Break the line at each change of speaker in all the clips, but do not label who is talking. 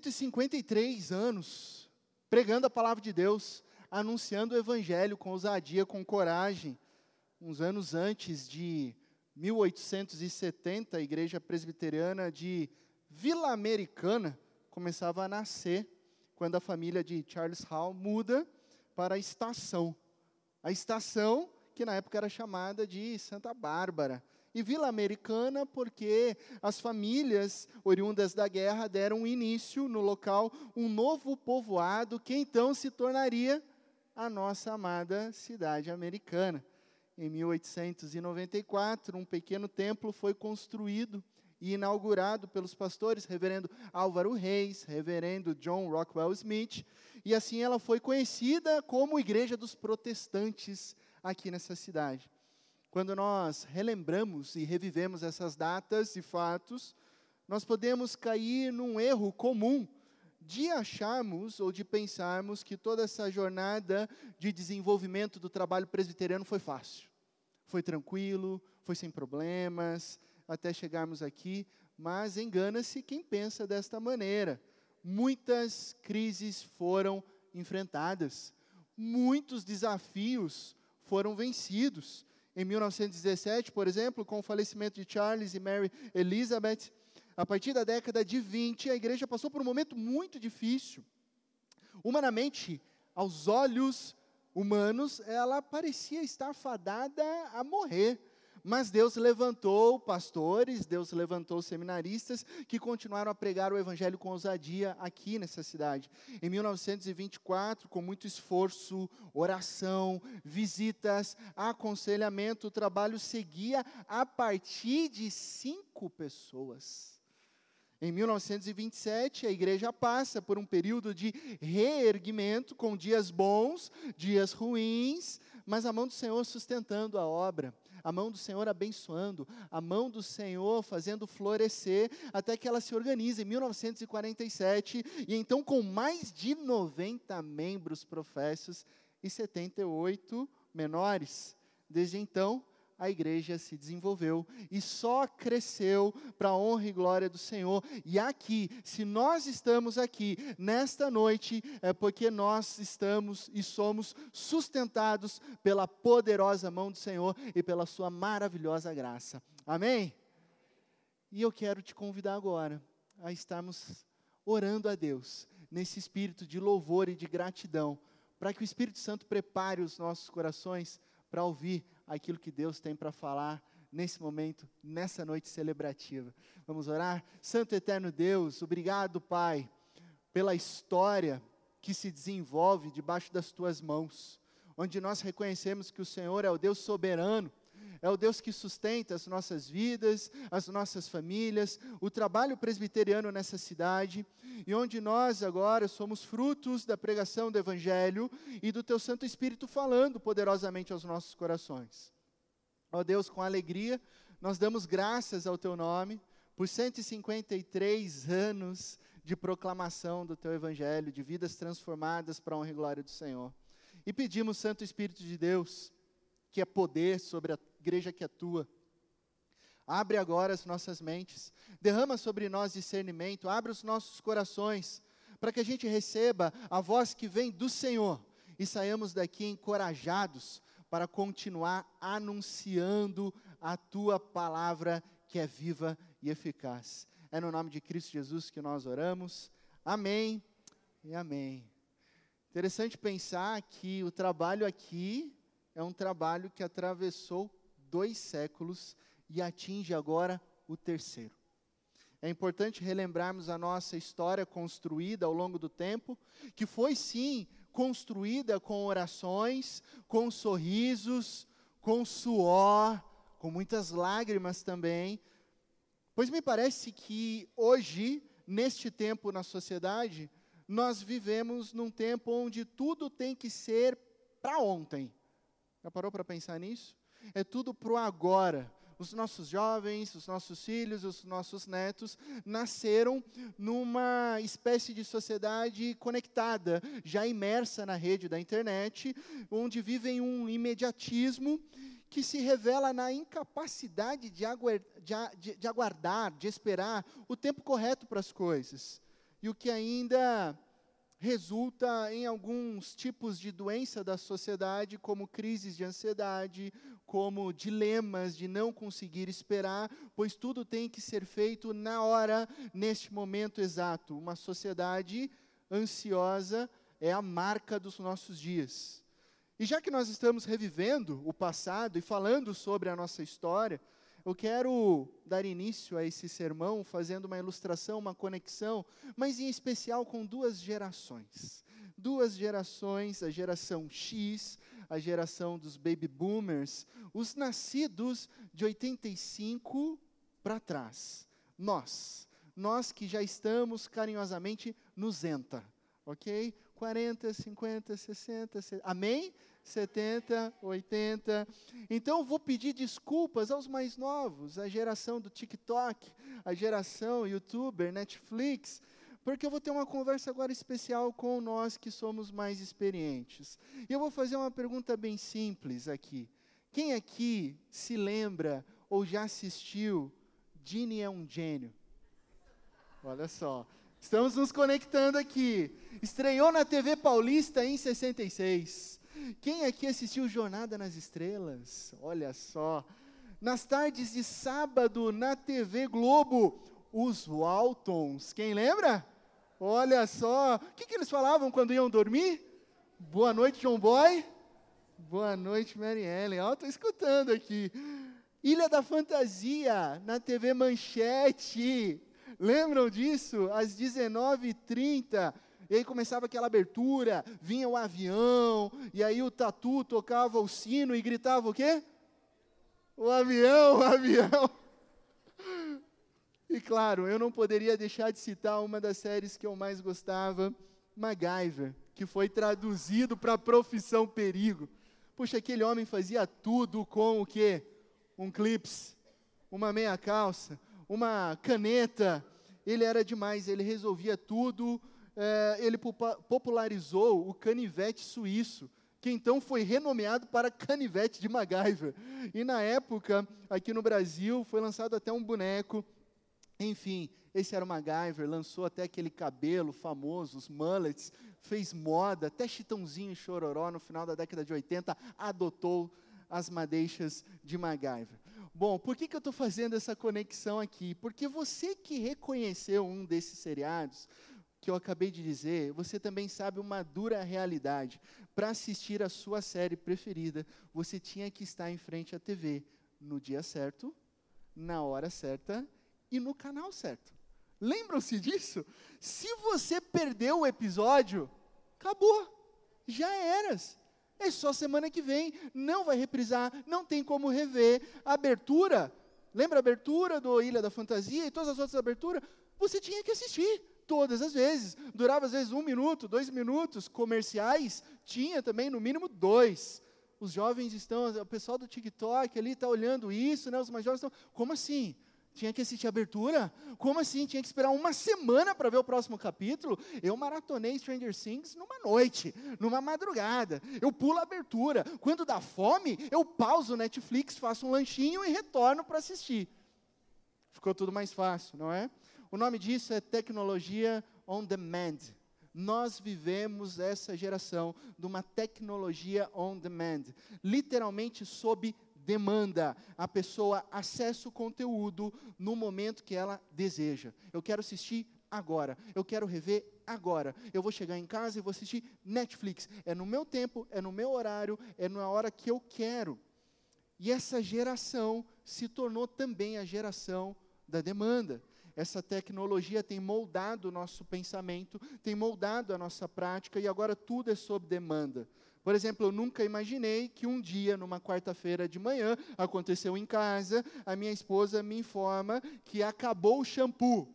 153 anos pregando a palavra de Deus, anunciando o evangelho com ousadia, com coragem. Uns anos antes de 1870, a igreja presbiteriana de Vila Americana começava a nascer quando a família de Charles Hall muda para a estação. A estação que na época era chamada de Santa Bárbara. E Vila Americana, porque as famílias oriundas da guerra deram início no local um novo povoado que então se tornaria a nossa amada cidade americana. Em 1894, um pequeno templo foi construído e inaugurado pelos pastores Reverendo Álvaro Reis, Reverendo John Rockwell Smith, e assim ela foi conhecida como Igreja dos Protestantes aqui nessa cidade. Quando nós relembramos e revivemos essas datas e fatos, nós podemos cair num erro comum de acharmos ou de pensarmos que toda essa jornada de desenvolvimento do trabalho presbiteriano foi fácil. Foi tranquilo, foi sem problemas, até chegarmos aqui, mas engana-se quem pensa desta maneira. Muitas crises foram enfrentadas, muitos desafios foram vencidos. Em 1917, por exemplo, com o falecimento de Charles e Mary Elizabeth, a partir da década de 20, a igreja passou por um momento muito difícil. Humanamente, aos olhos humanos, ela parecia estar fadada a morrer. Mas Deus levantou pastores, Deus levantou seminaristas que continuaram a pregar o evangelho com ousadia aqui nessa cidade. Em 1924, com muito esforço, oração, visitas, aconselhamento, o trabalho seguia a partir de cinco pessoas. Em 1927, a igreja passa por um período de reerguimento, com dias bons, dias ruins, mas a mão do Senhor sustentando a obra a mão do Senhor abençoando, a mão do Senhor fazendo florescer, até que ela se organiza em 1947, e então com mais de 90 membros professos e 78 menores. Desde então, a igreja se desenvolveu e só cresceu para a honra e glória do Senhor. E aqui, se nós estamos aqui nesta noite, é porque nós estamos e somos sustentados pela poderosa mão do Senhor e pela sua maravilhosa graça. Amém? E eu quero te convidar agora a estarmos orando a Deus nesse espírito de louvor e de gratidão, para que o Espírito Santo prepare os nossos corações para ouvir aquilo que Deus tem para falar nesse momento, nessa noite celebrativa. Vamos orar? Santo Eterno Deus, obrigado, Pai, pela história que se desenvolve debaixo das tuas mãos, onde nós reconhecemos que o Senhor é o Deus soberano, é o Deus que sustenta as nossas vidas, as nossas famílias, o trabalho presbiteriano nessa cidade, e onde nós agora somos frutos da pregação do Evangelho e do Teu Santo Espírito falando poderosamente aos nossos corações. Ó Deus, com alegria, nós damos graças ao Teu nome por 153 anos de proclamação do Teu Evangelho, de vidas transformadas para a honra e glória do Senhor. E pedimos, Santo Espírito de Deus, que é poder sobre a igreja que atua. Abre agora as nossas mentes, derrama sobre nós discernimento, abre os nossos corações, para que a gente receba a voz que vem do Senhor e saiamos daqui encorajados para continuar anunciando a tua palavra que é viva e eficaz. É no nome de Cristo Jesus que nós oramos. Amém e amém. Interessante pensar que o trabalho aqui é um trabalho que atravessou dois séculos e atinge agora o terceiro. É importante relembrarmos a nossa história construída ao longo do tempo, que foi sim construída com orações, com sorrisos, com suor, com muitas lágrimas também. Pois me parece que hoje, neste tempo na sociedade, nós vivemos num tempo onde tudo tem que ser para ontem. Já parou para pensar nisso? É tudo para o agora. Os nossos jovens, os nossos filhos, os nossos netos nasceram numa espécie de sociedade conectada, já imersa na rede da internet, onde vivem um imediatismo que se revela na incapacidade de, de, de, aguardar, de esperar o tempo correto para as coisas. e o que ainda resulta em alguns tipos de doença da sociedade, como crises de ansiedade, como dilemas de não conseguir esperar, pois tudo tem que ser feito na hora, neste momento exato. Uma sociedade ansiosa é a marca dos nossos dias. E já que nós estamos revivendo o passado e falando sobre a nossa história, eu quero dar início a esse sermão fazendo uma ilustração, uma conexão, mas em especial com duas gerações. Duas gerações, a geração X, a geração dos baby boomers, os nascidos de 85 para trás. Nós, nós que já estamos carinhosamente nos enta, ok? 40, 50, 60, 70, amém? 70, 80. Então vou pedir desculpas aos mais novos, a geração do TikTok, a geração YouTuber, Netflix, porque eu vou ter uma conversa agora especial com nós que somos mais experientes. E eu vou fazer uma pergunta bem simples aqui. Quem aqui se lembra ou já assistiu Genie é um gênio? Olha só. Estamos nos conectando aqui. Estreou na TV Paulista em 66. Quem aqui assistiu Jornada nas Estrelas? Olha só. Nas tardes de sábado, na TV Globo, os Waltons. Quem lembra? Olha só. O que, que eles falavam quando iam dormir? Boa noite, John Boy. Boa noite, Mary Ellen. Estou escutando aqui. Ilha da Fantasia, na TV Manchete. Lembram disso? Às 19h30 e aí começava aquela abertura, vinha o avião, e aí o tatu tocava o sino e gritava o quê? O avião, o avião. E claro, eu não poderia deixar de citar uma das séries que eu mais gostava, MacGyver, que foi traduzido para profissão perigo. Puxa, aquele homem fazia tudo com o quê? Um clips, uma meia calça, uma caneta. Ele era demais, ele resolvia tudo é, ele popularizou o canivete suíço, que então foi renomeado para canivete de MacGyver. E na época, aqui no Brasil, foi lançado até um boneco. Enfim, esse era o MacGyver, lançou até aquele cabelo famoso, os mullets, fez moda, até Chitãozinho e Chororó, no final da década de 80, adotou as madeixas de MacGyver. Bom, por que, que eu estou fazendo essa conexão aqui? Porque você que reconheceu um desses seriados, que eu acabei de dizer, você também sabe uma dura realidade. Para assistir a sua série preferida, você tinha que estar em frente à TV no dia certo, na hora certa e no canal certo. Lembram-se disso? Se você perdeu o episódio, acabou. Já eras. É só semana que vem, não vai reprisar, não tem como rever. A abertura, lembra a abertura do Ilha da Fantasia e todas as outras aberturas? Você tinha que assistir todas as vezes. Durava às vezes um minuto, dois minutos. Comerciais tinha também no mínimo dois. Os jovens estão, o pessoal do TikTok ali está olhando isso, né? Os mais jovens estão. Como assim? Tinha que assistir a abertura? Como assim? Tinha que esperar uma semana para ver o próximo capítulo? Eu maratonei Stranger Things numa noite, numa madrugada. Eu pulo a abertura. Quando dá fome, eu pauso o Netflix, faço um lanchinho e retorno para assistir. Ficou tudo mais fácil, não é? O nome disso é tecnologia on demand. Nós vivemos essa geração de uma tecnologia on demand, literalmente sob demanda. A pessoa acessa o conteúdo no momento que ela deseja. Eu quero assistir agora. Eu quero rever agora. Eu vou chegar em casa e vou assistir Netflix. É no meu tempo, é no meu horário, é na hora que eu quero. E essa geração se tornou também a geração da demanda. Essa tecnologia tem moldado o nosso pensamento, tem moldado a nossa prática e agora tudo é sob demanda. Por exemplo, eu nunca imaginei que um dia, numa quarta-feira de manhã, aconteceu em casa, a minha esposa me informa que acabou o shampoo.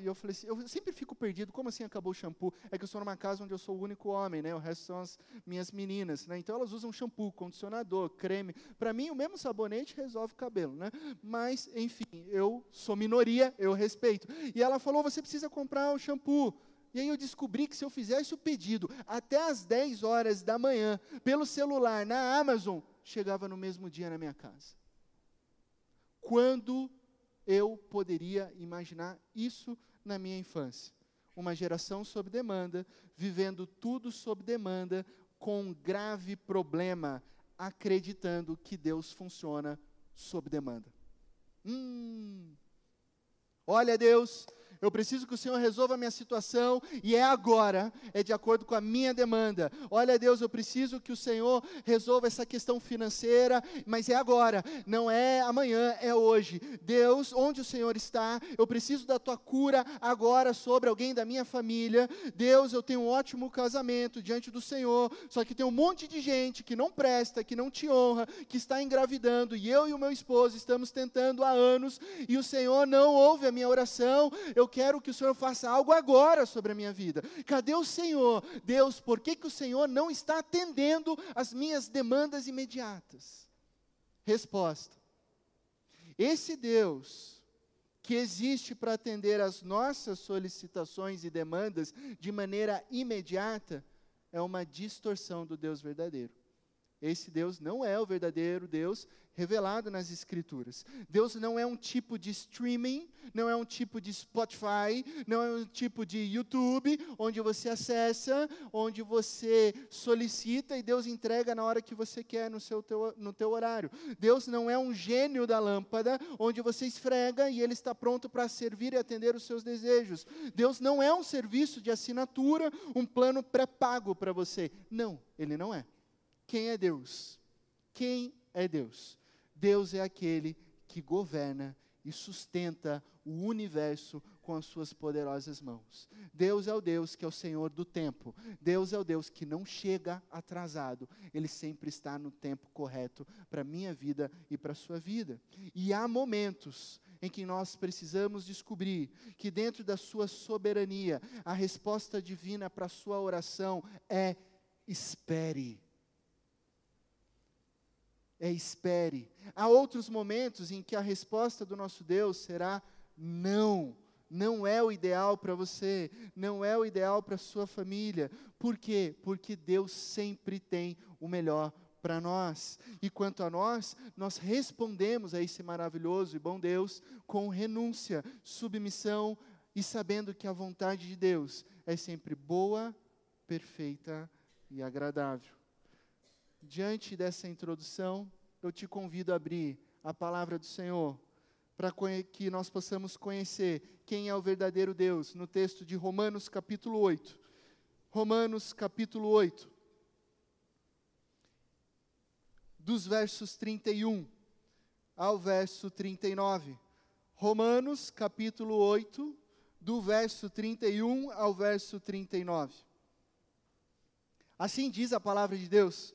E eu falei assim, eu sempre fico perdido, como assim acabou o shampoo? É que eu sou numa casa onde eu sou o único homem, né? O resto são as minhas meninas, né? Então elas usam shampoo, condicionador, creme. Para mim, o mesmo sabonete resolve o cabelo, né? Mas, enfim, eu sou minoria, eu respeito. E ela falou, você precisa comprar o shampoo. E aí eu descobri que se eu fizesse o pedido até às 10 horas da manhã, pelo celular, na Amazon, chegava no mesmo dia na minha casa. Quando eu poderia imaginar isso na minha infância. uma geração sob demanda, vivendo tudo sob demanda, com um grave problema, acreditando que Deus funciona sob demanda. Hum. Olha, Deus, eu preciso que o Senhor resolva a minha situação e é agora, é de acordo com a minha demanda. Olha, Deus, eu preciso que o Senhor resolva essa questão financeira, mas é agora, não é amanhã, é hoje. Deus, onde o Senhor está, eu preciso da tua cura agora sobre alguém da minha família. Deus, eu tenho um ótimo casamento diante do Senhor, só que tem um monte de gente que não presta, que não te honra, que está engravidando, e eu e o meu esposo estamos tentando há anos, e o Senhor não ouve a minha oração. Eu quero que o Senhor faça algo agora sobre a minha vida. Cadê o Senhor? Deus, por que, que o Senhor não está atendendo as minhas demandas imediatas? Resposta: Esse Deus que existe para atender as nossas solicitações e demandas de maneira imediata é uma distorção do Deus verdadeiro. Esse Deus não é o verdadeiro Deus revelado nas Escrituras. Deus não é um tipo de streaming, não é um tipo de Spotify, não é um tipo de YouTube, onde você acessa, onde você solicita e Deus entrega na hora que você quer, no, seu teu, no teu horário. Deus não é um gênio da lâmpada, onde você esfrega e ele está pronto para servir e atender os seus desejos. Deus não é um serviço de assinatura, um plano pré-pago para você. Não, ele não é. Quem é Deus? Quem é Deus? Deus é aquele que governa e sustenta o universo com as suas poderosas mãos. Deus é o Deus que é o Senhor do tempo. Deus é o Deus que não chega atrasado. Ele sempre está no tempo correto para a minha vida e para a sua vida. E há momentos em que nós precisamos descobrir que dentro da sua soberania, a resposta divina para a sua oração é espere é espere. Há outros momentos em que a resposta do nosso Deus será não. Não é o ideal para você, não é o ideal para sua família. Por quê? Porque Deus sempre tem o melhor para nós. E quanto a nós, nós respondemos a esse maravilhoso e bom Deus com renúncia, submissão e sabendo que a vontade de Deus é sempre boa, perfeita e agradável. Diante dessa introdução, eu te convido a abrir a palavra do Senhor, para que nós possamos conhecer quem é o verdadeiro Deus, no texto de Romanos capítulo 8. Romanos capítulo 8, dos versos 31 ao verso 39. Romanos capítulo 8, do verso 31 ao verso 39. Assim diz a palavra de Deus.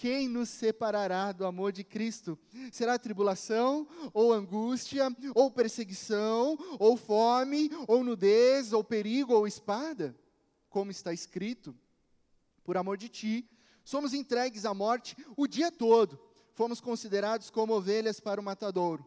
Quem nos separará do amor de Cristo? Será tribulação, ou angústia, ou perseguição, ou fome, ou nudez, ou perigo, ou espada? Como está escrito: Por amor de ti, somos entregues à morte o dia todo, fomos considerados como ovelhas para o matadouro.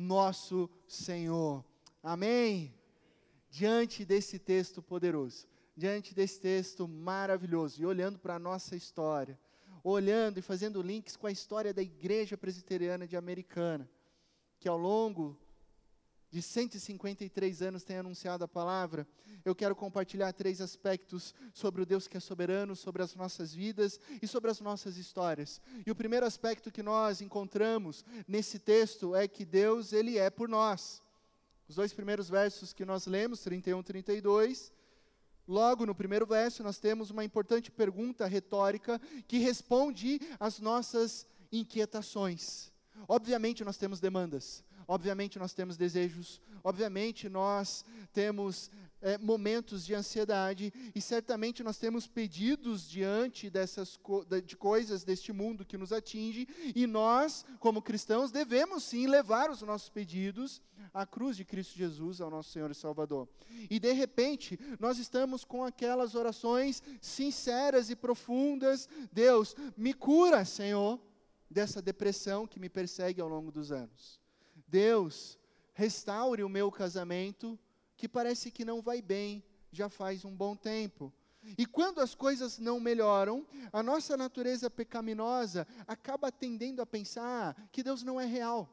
nosso Senhor. Amém? Diante desse texto poderoso, diante desse texto maravilhoso, e olhando para a nossa história, olhando e fazendo links com a história da Igreja Presbiteriana de Americana, que ao longo de 153 anos tem anunciado a palavra, eu quero compartilhar três aspectos sobre o Deus que é soberano, sobre as nossas vidas e sobre as nossas histórias. E o primeiro aspecto que nós encontramos nesse texto é que Deus, ele é por nós. Os dois primeiros versos que nós lemos, 31 e 32, Logo, no primeiro verso, nós temos uma importante pergunta retórica que responde às nossas inquietações. Obviamente, nós temos demandas, obviamente, nós temos desejos, obviamente, nós temos é, momentos de ansiedade e certamente nós temos pedidos diante dessas co de coisas deste mundo que nos atinge e nós, como cristãos, devemos sim levar os nossos pedidos à cruz de Cristo Jesus, ao nosso Senhor e Salvador. E de repente, nós estamos com aquelas orações sinceras e profundas: Deus, me cura, Senhor, dessa depressão que me persegue ao longo dos anos. Deus, restaure o meu casamento que parece que não vai bem já faz um bom tempo. E quando as coisas não melhoram, a nossa natureza pecaminosa acaba tendendo a pensar que Deus não é real,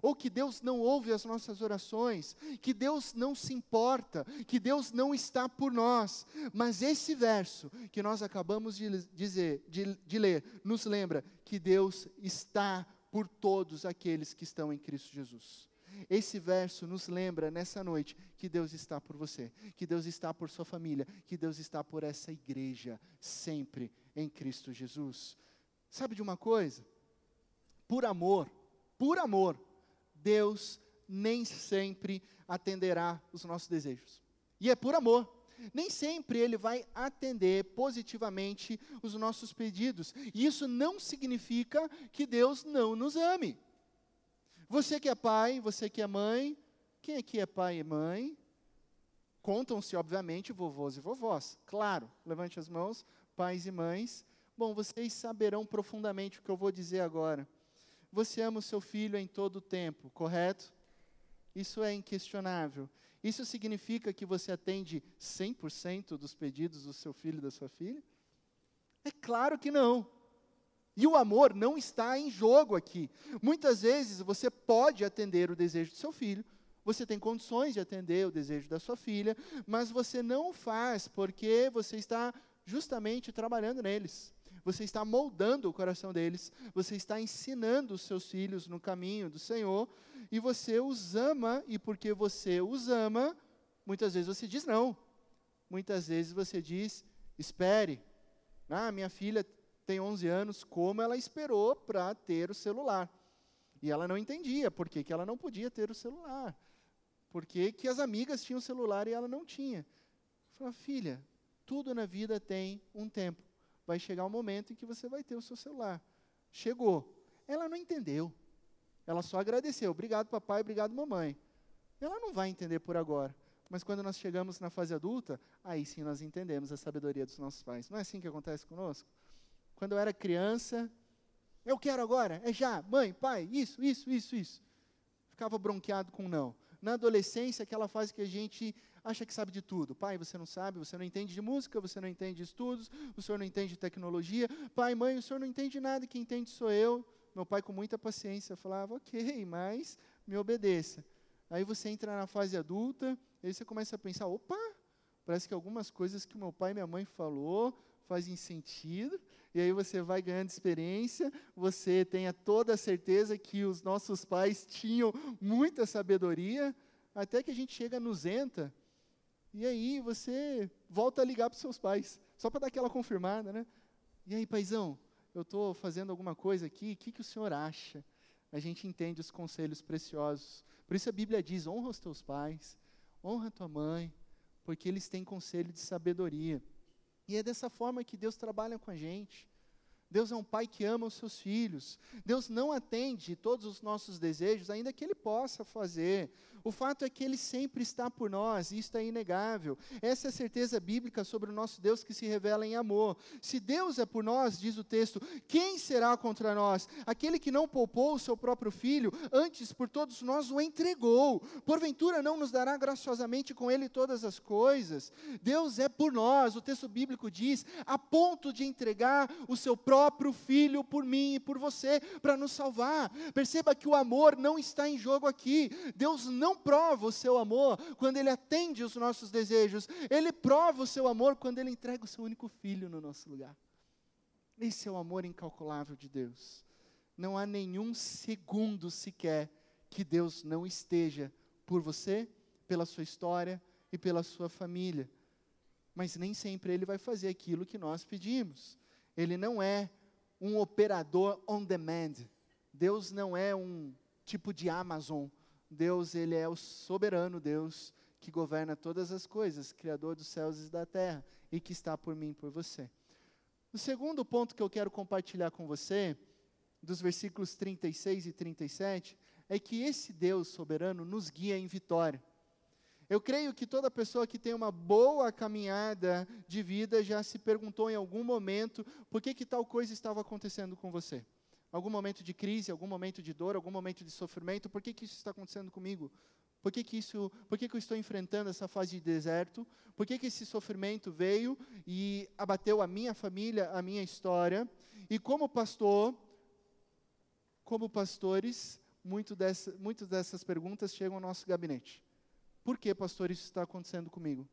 ou que Deus não ouve as nossas orações, que Deus não se importa, que Deus não está por nós. Mas esse verso que nós acabamos de dizer, de, de ler, nos lembra que Deus está por todos aqueles que estão em Cristo Jesus. Esse verso nos lembra nessa noite que Deus está por você, que Deus está por sua família, que Deus está por essa igreja, sempre em Cristo Jesus. Sabe de uma coisa? Por amor, por amor, Deus nem sempre atenderá os nossos desejos. E é por amor. Nem sempre Ele vai atender positivamente os nossos pedidos. E isso não significa que Deus não nos ame. Você que é pai, você que é mãe, quem aqui é pai e mãe? Contam-se, obviamente, vovôs e vovós. Claro, levante as mãos, pais e mães. Bom, vocês saberão profundamente o que eu vou dizer agora. Você ama o seu filho em todo o tempo, correto? Isso é inquestionável. Isso significa que você atende 100% dos pedidos do seu filho e da sua filha? É claro que não. E o amor não está em jogo aqui. Muitas vezes você pode atender o desejo do seu filho, você tem condições de atender o desejo da sua filha, mas você não faz porque você está justamente trabalhando neles. Você está moldando o coração deles, você está ensinando os seus filhos no caminho do Senhor, e você os ama, e porque você os ama, muitas vezes você diz não. Muitas vezes você diz: espere. Ah, minha filha tem 11 anos, como ela esperou para ter o celular. E ela não entendia por que, que ela não podia ter o celular. Por que, que as amigas tinham celular e ela não tinha. Falei, filha, tudo na vida tem um tempo. Vai chegar um momento em que você vai ter o seu celular. Chegou. Ela não entendeu. Ela só agradeceu. Obrigado, papai, obrigado, mamãe. Ela não vai entender por agora. Mas quando nós chegamos na fase adulta, aí sim nós entendemos a sabedoria dos nossos pais. Não é assim que acontece conosco? Quando eu era criança, eu quero agora, é já, mãe, pai, isso, isso, isso, isso. Ficava bronqueado com não. Na adolescência, aquela fase que a gente acha que sabe de tudo. Pai, você não sabe, você não entende de música, você não entende de estudos, o senhor não entende de tecnologia. Pai, mãe, o senhor não entende nada, quem entende sou eu. Meu pai, com muita paciência, falava: Ok, mas me obedeça. Aí você entra na fase adulta, aí você começa a pensar: opa, parece que algumas coisas que meu pai e minha mãe falou fazem sentido, e aí você vai ganhando experiência, você tenha toda a certeza que os nossos pais tinham muita sabedoria, até que a gente chega no Zenta, e aí você volta a ligar para os seus pais, só para dar aquela confirmada, né? E aí, paizão, eu estou fazendo alguma coisa aqui, o que, que o senhor acha? A gente entende os conselhos preciosos. Por isso a Bíblia diz: honra os teus pais, honra a tua mãe, porque eles têm conselho de sabedoria. E é dessa forma que Deus trabalha com a gente. Deus é um pai que ama os seus filhos. Deus não atende todos os nossos desejos, ainda que Ele possa fazer. O fato é que Ele sempre está por nós, e isso é inegável. Essa é a certeza bíblica sobre o nosso Deus que se revela em amor. Se Deus é por nós, diz o texto, quem será contra nós? Aquele que não poupou o seu próprio filho, antes por todos nós o entregou. Porventura não nos dará graciosamente com Ele todas as coisas? Deus é por nós, o texto bíblico diz, a ponto de entregar o seu próprio filho por mim e por você, para nos salvar. Perceba que o amor não está em jogo aqui. Deus não prova o seu amor quando ele atende os nossos desejos, ele prova o seu amor quando ele entrega o seu único filho no nosso lugar. Esse é o amor incalculável de Deus. Não há nenhum segundo sequer que Deus não esteja por você, pela sua história e pela sua família. mas nem sempre ele vai fazer aquilo que nós pedimos. Ele não é um operador on demand. Deus não é um tipo de Amazon. Deus, ele é o soberano Deus que governa todas as coisas, criador dos céus e da terra e que está por mim e por você. O segundo ponto que eu quero compartilhar com você, dos versículos 36 e 37, é que esse Deus soberano nos guia em vitória. Eu creio que toda pessoa que tem uma boa caminhada de vida já se perguntou em algum momento por que, que tal coisa estava acontecendo com você. Algum momento de crise, algum momento de dor, algum momento de sofrimento, por que, que isso está acontecendo comigo? Por que, que, isso, por que, que eu estou enfrentando essa fase de deserto? Por que, que esse sofrimento veio e abateu a minha família, a minha história? E como pastor, como pastores, muito dessa, muitas dessas perguntas chegam ao nosso gabinete. Por que, pastor, isso está acontecendo comigo?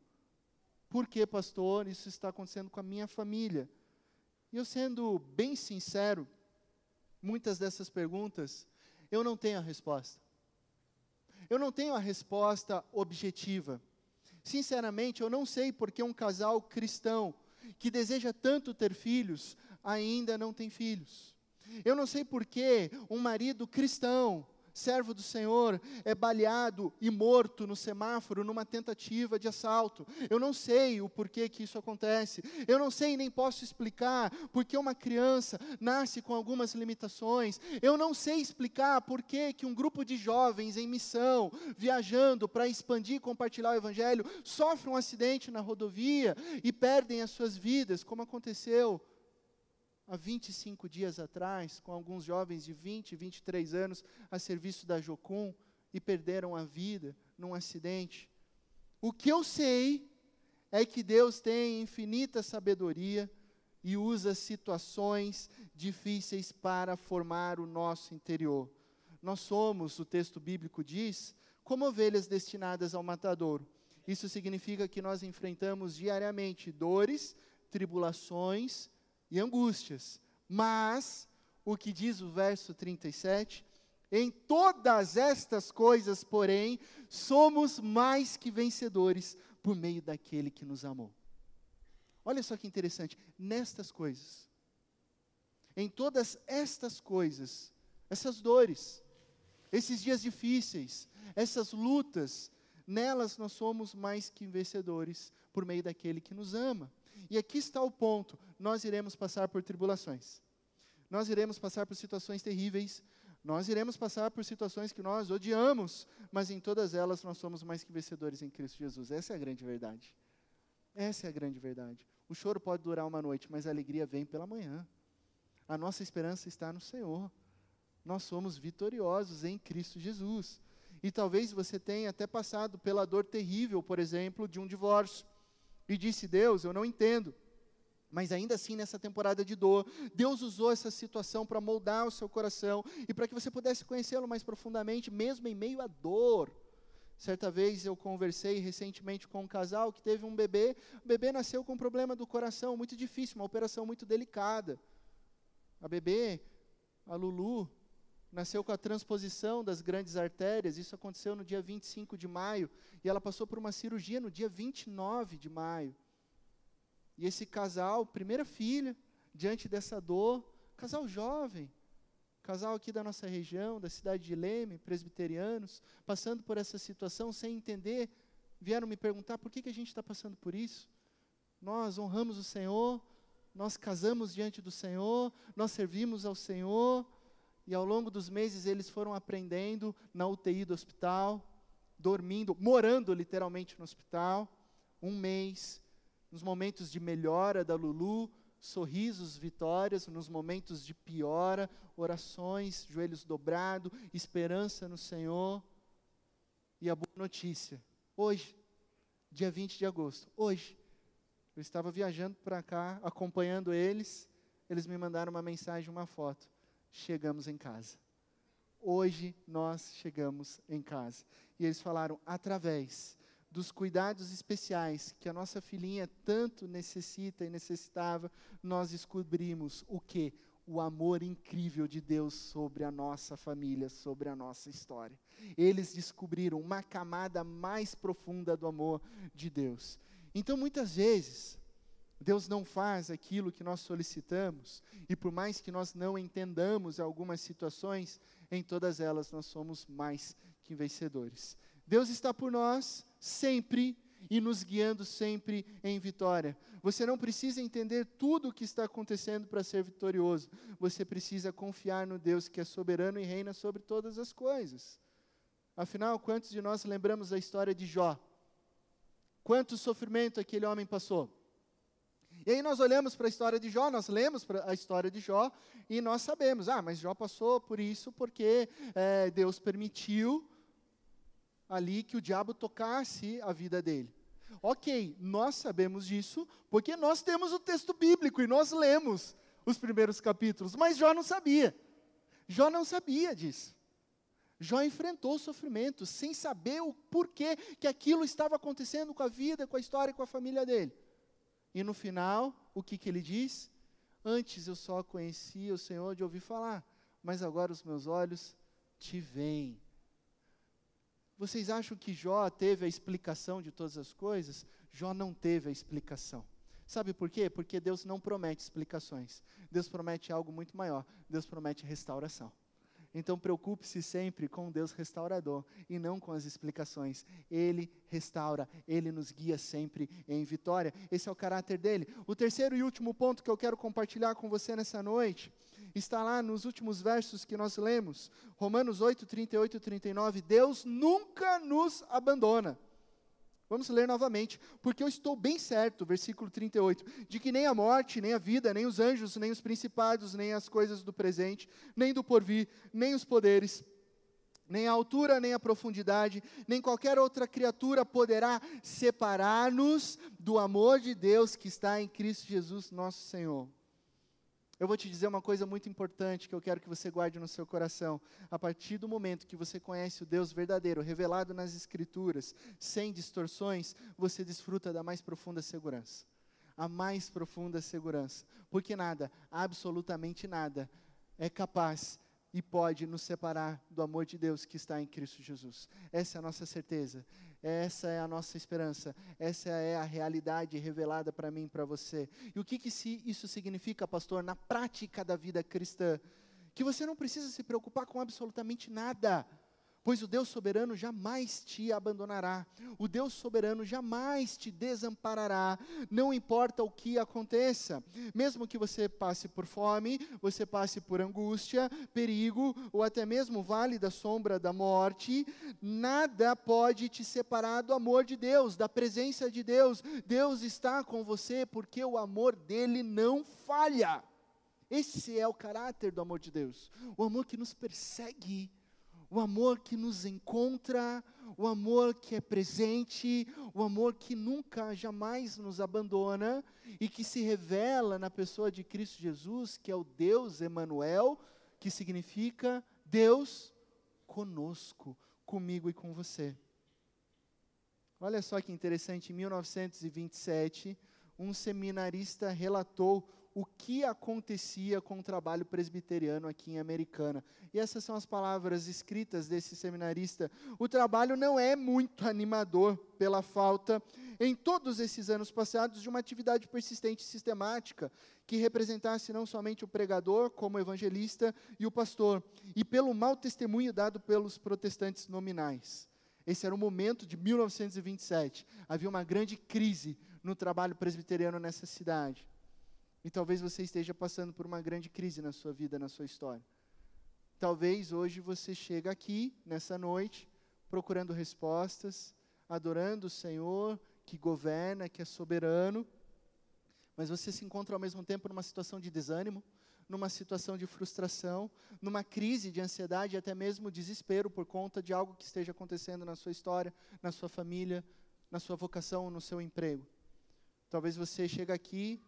Por que, pastor, isso está acontecendo com a minha família? E eu sendo bem sincero, muitas dessas perguntas eu não tenho a resposta. Eu não tenho a resposta objetiva. Sinceramente, eu não sei por que um casal cristão que deseja tanto ter filhos ainda não tem filhos. Eu não sei por que um marido cristão servo do Senhor, é baleado e morto no semáforo numa tentativa de assalto. Eu não sei o porquê que isso acontece. Eu não sei nem posso explicar porque uma criança nasce com algumas limitações. Eu não sei explicar por que um grupo de jovens em missão, viajando para expandir e compartilhar o evangelho, sofre um acidente na rodovia e perdem as suas vidas, como aconteceu há 25 dias atrás, com alguns jovens de 20, 23 anos a serviço da Jocum e perderam a vida num acidente. O que eu sei é que Deus tem infinita sabedoria e usa situações difíceis para formar o nosso interior. Nós somos, o texto bíblico diz, como ovelhas destinadas ao matadouro. Isso significa que nós enfrentamos diariamente dores, tribulações, e angústias. Mas, o que diz o verso 37, em todas estas coisas, porém, somos mais que vencedores por meio daquele que nos amou. Olha só que interessante, nestas coisas, em todas estas coisas, essas dores, esses dias difíceis, essas lutas, nelas nós somos mais que vencedores por meio daquele que nos ama. E aqui está o ponto: nós iremos passar por tribulações, nós iremos passar por situações terríveis, nós iremos passar por situações que nós odiamos, mas em todas elas nós somos mais que vencedores em Cristo Jesus. Essa é a grande verdade. Essa é a grande verdade. O choro pode durar uma noite, mas a alegria vem pela manhã. A nossa esperança está no Senhor. Nós somos vitoriosos em Cristo Jesus. E talvez você tenha até passado pela dor terrível, por exemplo, de um divórcio. E disse Deus: Eu não entendo. Mas ainda assim, nessa temporada de dor, Deus usou essa situação para moldar o seu coração e para que você pudesse conhecê-lo mais profundamente, mesmo em meio à dor. Certa vez eu conversei recentemente com um casal que teve um bebê. O bebê nasceu com um problema do coração muito difícil, uma operação muito delicada. A bebê, a Lulu, nasceu com a transposição das grandes artérias, isso aconteceu no dia 25 de maio, e ela passou por uma cirurgia no dia 29 de maio. E esse casal, primeira filha, diante dessa dor, casal jovem, casal aqui da nossa região, da cidade de Leme, presbiterianos, passando por essa situação sem entender, vieram me perguntar por que, que a gente está passando por isso. Nós honramos o Senhor, nós casamos diante do Senhor, nós servimos ao Senhor, e ao longo dos meses eles foram aprendendo na UTI do hospital, dormindo, morando literalmente no hospital, um mês, nos momentos de melhora da Lulu, sorrisos, vitórias, nos momentos de piora, orações, joelhos dobrados, esperança no Senhor. E a boa notícia, hoje, dia 20 de agosto, hoje, eu estava viajando para cá, acompanhando eles, eles me mandaram uma mensagem, uma foto chegamos em casa. Hoje nós chegamos em casa. E eles falaram, através dos cuidados especiais que a nossa filhinha tanto necessita e necessitava, nós descobrimos o que? O amor incrível de Deus sobre a nossa família, sobre a nossa história. Eles descobriram uma camada mais profunda do amor de Deus. Então, muitas vezes, Deus não faz aquilo que nós solicitamos, e por mais que nós não entendamos algumas situações, em todas elas nós somos mais que vencedores. Deus está por nós sempre e nos guiando sempre em vitória. Você não precisa entender tudo o que está acontecendo para ser vitorioso. Você precisa confiar no Deus que é soberano e reina sobre todas as coisas. Afinal, quantos de nós lembramos da história de Jó? Quanto sofrimento aquele homem passou? E aí nós olhamos para a história de Jó, nós lemos a história de Jó e nós sabemos, ah, mas Jó passou por isso porque é, Deus permitiu ali que o diabo tocasse a vida dele. Ok, nós sabemos disso porque nós temos o texto bíblico e nós lemos os primeiros capítulos, mas Jó não sabia. Jó não sabia disso. Jó enfrentou o sofrimento sem saber o porquê que aquilo estava acontecendo com a vida, com a história, com a família dele. E no final, o que, que ele diz? Antes eu só conhecia o Senhor de ouvir falar, mas agora os meus olhos te veem. Vocês acham que Jó teve a explicação de todas as coisas? Jó não teve a explicação. Sabe por quê? Porque Deus não promete explicações. Deus promete algo muito maior. Deus promete restauração. Então preocupe-se sempre com Deus restaurador e não com as explicações. Ele restaura, ele nos guia sempre em vitória. Esse é o caráter dele. O terceiro e último ponto que eu quero compartilhar com você nessa noite está lá nos últimos versos que nós lemos, Romanos 8, 38 e 39. Deus nunca nos abandona. Vamos ler novamente, porque eu estou bem certo, versículo 38, de que nem a morte, nem a vida, nem os anjos, nem os principados, nem as coisas do presente, nem do porvir, nem os poderes, nem a altura, nem a profundidade, nem qualquer outra criatura poderá separar-nos do amor de Deus que está em Cristo Jesus, nosso Senhor. Eu vou te dizer uma coisa muito importante que eu quero que você guarde no seu coração. A partir do momento que você conhece o Deus verdadeiro, revelado nas Escrituras, sem distorções, você desfruta da mais profunda segurança. A mais profunda segurança. Porque nada, absolutamente nada, é capaz e pode nos separar do amor de Deus que está em Cristo Jesus. Essa é a nossa certeza. Essa é a nossa esperança, essa é a realidade revelada para mim e para você. E o que, que isso significa, pastor, na prática da vida cristã? Que você não precisa se preocupar com absolutamente nada pois o Deus soberano jamais te abandonará, o Deus soberano jamais te desamparará, não importa o que aconteça, mesmo que você passe por fome, você passe por angústia, perigo, ou até mesmo vale da sombra da morte, nada pode te separar do amor de Deus, da presença de Deus. Deus está com você porque o amor dele não falha. Esse é o caráter do amor de Deus, o amor que nos persegue o amor que nos encontra, o amor que é presente, o amor que nunca, jamais nos abandona e que se revela na pessoa de Cristo Jesus, que é o Deus Emanuel, que significa Deus conosco, comigo e com você. Olha só que interessante, em 1927, um seminarista relatou o que acontecia com o trabalho presbiteriano aqui em Americana. E essas são as palavras escritas desse seminarista. O trabalho não é muito animador pela falta, em todos esses anos passados, de uma atividade persistente e sistemática, que representasse não somente o pregador, como o evangelista e o pastor, e pelo mau testemunho dado pelos protestantes nominais. Esse era o momento de 1927. Havia uma grande crise no trabalho presbiteriano nessa cidade. E talvez você esteja passando por uma grande crise na sua vida, na sua história. Talvez hoje você chega aqui, nessa noite, procurando respostas, adorando o Senhor, que governa, que é soberano, mas você se encontra ao mesmo tempo numa situação de desânimo, numa situação de frustração, numa crise de ansiedade, até mesmo desespero por conta de algo que esteja acontecendo na sua história, na sua família, na sua vocação, no seu emprego. Talvez você chegue aqui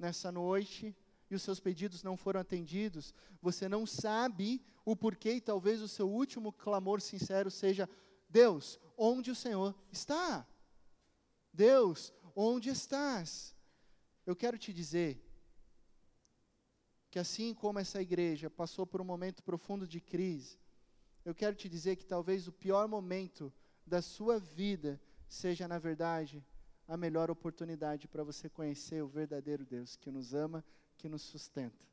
nessa noite e os seus pedidos não foram atendidos, você não sabe o porquê e talvez o seu último clamor sincero seja: Deus, onde o Senhor está? Deus, onde estás? Eu quero te dizer que assim como essa igreja passou por um momento profundo de crise, eu quero te dizer que talvez o pior momento da sua vida seja, na verdade, a melhor oportunidade para você conhecer o verdadeiro Deus que nos ama, que nos sustenta.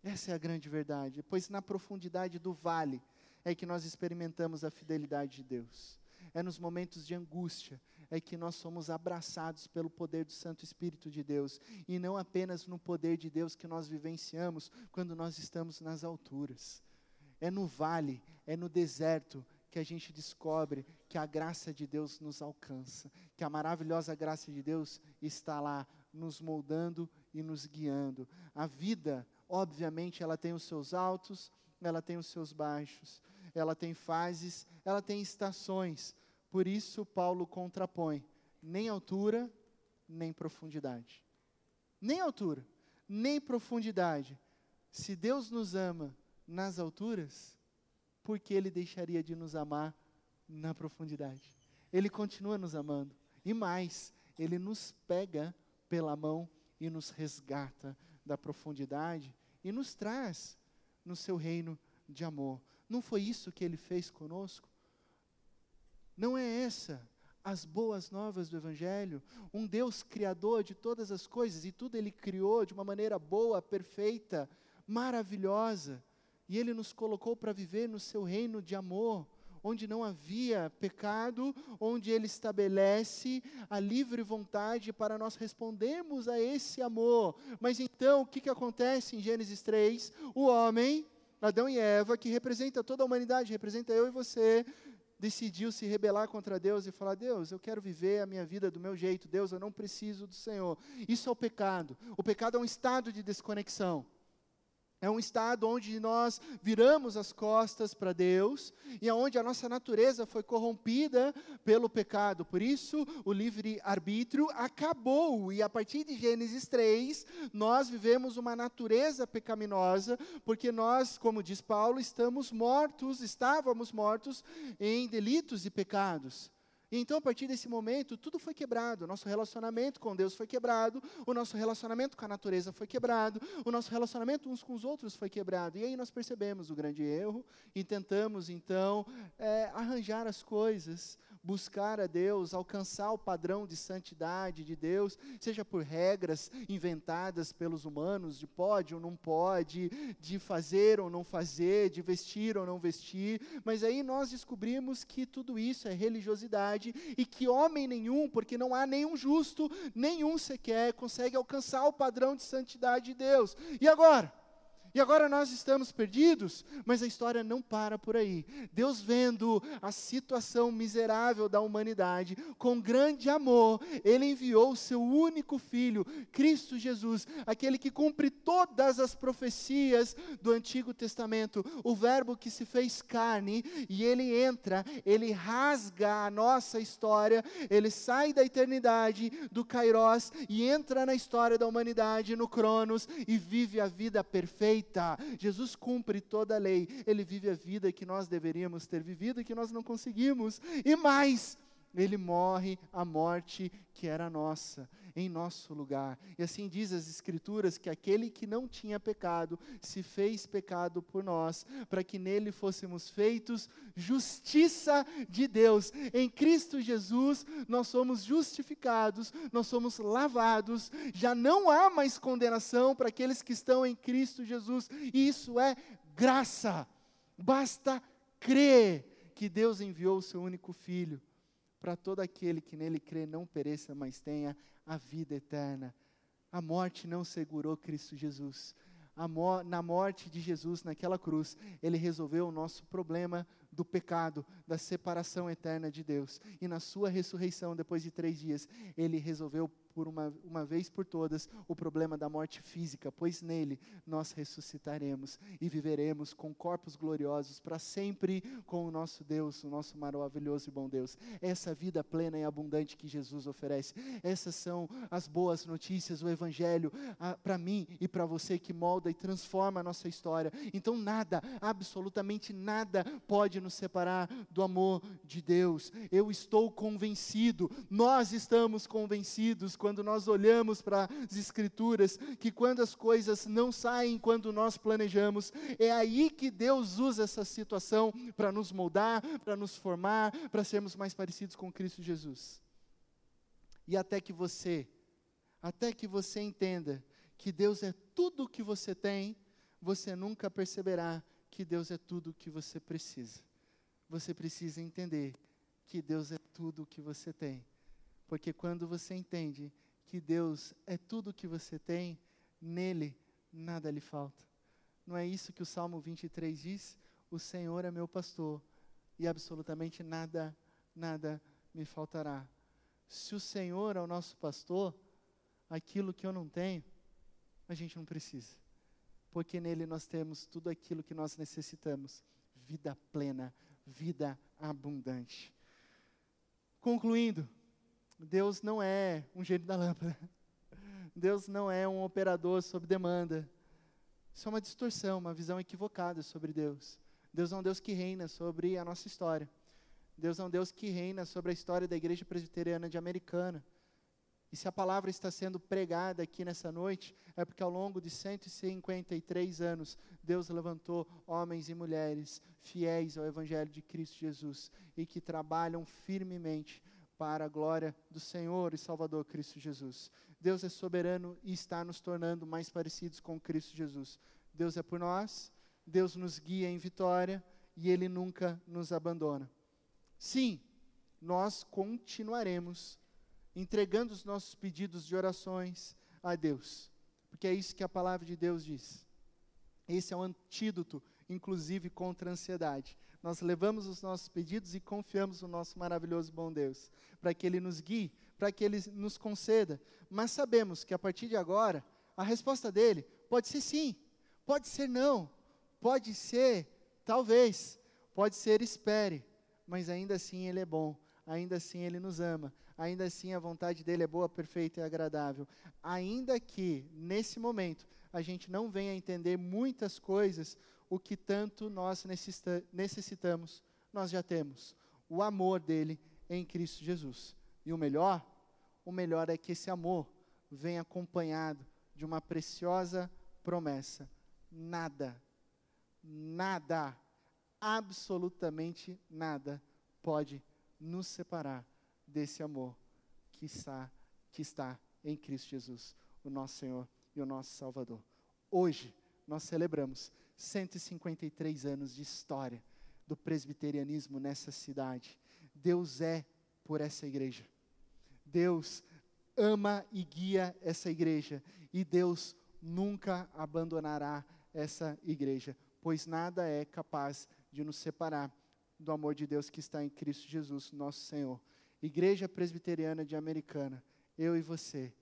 Essa é a grande verdade, pois na profundidade do vale é que nós experimentamos a fidelidade de Deus. É nos momentos de angústia é que nós somos abraçados pelo poder do Santo Espírito de Deus, e não apenas no poder de Deus que nós vivenciamos quando nós estamos nas alturas. É no vale, é no deserto que a gente descobre que a graça de Deus nos alcança, que a maravilhosa graça de Deus está lá nos moldando e nos guiando. A vida, obviamente, ela tem os seus altos, ela tem os seus baixos, ela tem fases, ela tem estações. Por isso, Paulo contrapõe nem altura, nem profundidade. Nem altura, nem profundidade. Se Deus nos ama nas alturas, por que Ele deixaria de nos amar na profundidade? Ele continua nos amando. E mais, Ele nos pega pela mão e nos resgata da profundidade e nos traz no seu reino de amor. Não foi isso que Ele fez conosco? Não é essa as boas novas do Evangelho? Um Deus criador de todas as coisas e tudo Ele criou de uma maneira boa, perfeita, maravilhosa. E Ele nos colocou para viver no seu reino de amor, onde não havia pecado, onde Ele estabelece a livre vontade para nós respondermos a esse amor. Mas então, o que, que acontece em Gênesis 3? O homem, Adão e Eva, que representa toda a humanidade, representa eu e você, decidiu se rebelar contra Deus e falar: Deus, eu quero viver a minha vida do meu jeito, Deus, eu não preciso do Senhor. Isso é o pecado. O pecado é um estado de desconexão. É um estado onde nós viramos as costas para Deus e onde a nossa natureza foi corrompida pelo pecado. Por isso, o livre-arbítrio acabou. E a partir de Gênesis 3, nós vivemos uma natureza pecaminosa, porque nós, como diz Paulo, estamos mortos, estávamos mortos em delitos e pecados. E então, a partir desse momento, tudo foi quebrado. O nosso relacionamento com Deus foi quebrado, o nosso relacionamento com a natureza foi quebrado, o nosso relacionamento uns com os outros foi quebrado. E aí nós percebemos o grande erro e tentamos, então, é, arranjar as coisas buscar a Deus, alcançar o padrão de santidade de Deus, seja por regras inventadas pelos humanos, de pode ou não pode, de fazer ou não fazer, de vestir ou não vestir, mas aí nós descobrimos que tudo isso é religiosidade e que homem nenhum, porque não há nenhum justo, nenhum sequer, consegue alcançar o padrão de santidade de Deus. E agora? E agora nós estamos perdidos, mas a história não para por aí. Deus, vendo a situação miserável da humanidade, com grande amor, Ele enviou o seu único filho, Cristo Jesus, aquele que cumpre todas as profecias do Antigo Testamento, o Verbo que se fez carne, e Ele entra, Ele rasga a nossa história, Ele sai da eternidade, do Kairos, e entra na história da humanidade, no Cronos, e vive a vida perfeita perfeita. Jesus cumpre toda a lei. Ele vive a vida que nós deveríamos ter vivido e que nós não conseguimos. E mais, ele morre a morte que era nossa, em nosso lugar. E assim diz as Escrituras que aquele que não tinha pecado se fez pecado por nós, para que nele fôssemos feitos justiça de Deus. Em Cristo Jesus nós somos justificados, nós somos lavados, já não há mais condenação para aqueles que estão em Cristo Jesus. E isso é graça. Basta crer que Deus enviou o seu único filho para todo aquele que nele crê não pereça, mas tenha a vida eterna. A morte não segurou Cristo Jesus. Mo na morte de Jesus naquela cruz, ele resolveu o nosso problema do pecado, da separação eterna de Deus. E na sua ressurreição, depois de três dias, ele resolveu por uma, uma vez por todas o problema da morte física, pois nele nós ressuscitaremos e viveremos com corpos gloriosos para sempre com o nosso Deus, o nosso maravilhoso e bom Deus. Essa vida plena e abundante que Jesus oferece. Essas são as boas notícias, o Evangelho para mim e para você que molda e transforma a nossa história. Então, nada, absolutamente nada, pode nos separar do amor de Deus. Eu estou convencido, nós estamos convencidos quando nós olhamos para as Escrituras, que quando as coisas não saem quando nós planejamos, é aí que Deus usa essa situação para nos moldar, para nos formar, para sermos mais parecidos com Cristo Jesus. E até que você, até que você entenda que Deus é tudo o que você tem, você nunca perceberá que Deus é tudo o que você precisa. Você precisa entender que Deus é tudo o que você tem. Porque quando você entende que Deus é tudo o que você tem, nele nada lhe falta. Não é isso que o Salmo 23 diz? O Senhor é meu pastor e absolutamente nada, nada me faltará. Se o Senhor é o nosso pastor, aquilo que eu não tenho, a gente não precisa. Porque nele nós temos tudo aquilo que nós necessitamos: vida plena, vida abundante. Concluindo, Deus não é um gênio da lâmpada. Deus não é um operador sob demanda. Isso é uma distorção, uma visão equivocada sobre Deus. Deus é um Deus que reina sobre a nossa história. Deus é um Deus que reina sobre a história da Igreja Presbiteriana de Americana. E se a palavra está sendo pregada aqui nessa noite, é porque ao longo de 153 anos, Deus levantou homens e mulheres fiéis ao Evangelho de Cristo Jesus e que trabalham firmemente para a glória do Senhor e Salvador Cristo Jesus. Deus é soberano e está nos tornando mais parecidos com Cristo Jesus. Deus é por nós, Deus nos guia em vitória e Ele nunca nos abandona. Sim, nós continuaremos entregando os nossos pedidos de orações a Deus, porque é isso que a palavra de Deus diz. Esse é um antídoto, inclusive, contra a ansiedade. Nós levamos os nossos pedidos e confiamos no nosso maravilhoso bom Deus, para que Ele nos guie, para que Ele nos conceda. Mas sabemos que a partir de agora, a resposta dele pode ser sim, pode ser não, pode ser talvez, pode ser espere, mas ainda assim Ele é bom, ainda assim Ele nos ama, ainda assim a vontade dele é boa, perfeita e agradável. Ainda que, nesse momento, a gente não venha entender muitas coisas, o que tanto nós necessitamos, nós já temos. O amor dele em Cristo Jesus. E o melhor, o melhor é que esse amor vem acompanhado de uma preciosa promessa. Nada, nada, absolutamente nada pode nos separar desse amor que está, que está em Cristo Jesus, o nosso Senhor e o nosso Salvador. Hoje nós celebramos 153 anos de história do presbiterianismo nessa cidade. Deus é por essa igreja. Deus ama e guia essa igreja. E Deus nunca abandonará essa igreja, pois nada é capaz de nos separar do amor de Deus que está em Cristo Jesus, nosso Senhor. Igreja Presbiteriana de Americana, eu e você,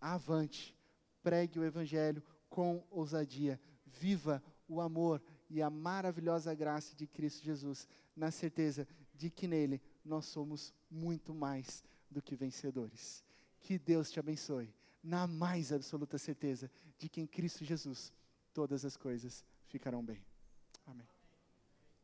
avante, pregue o Evangelho com ousadia, viva o amor e a maravilhosa graça de Cristo Jesus, na certeza de que nele nós somos muito mais do que vencedores. Que Deus te abençoe, na mais absoluta certeza de que em Cristo Jesus todas as coisas ficarão bem. Amém.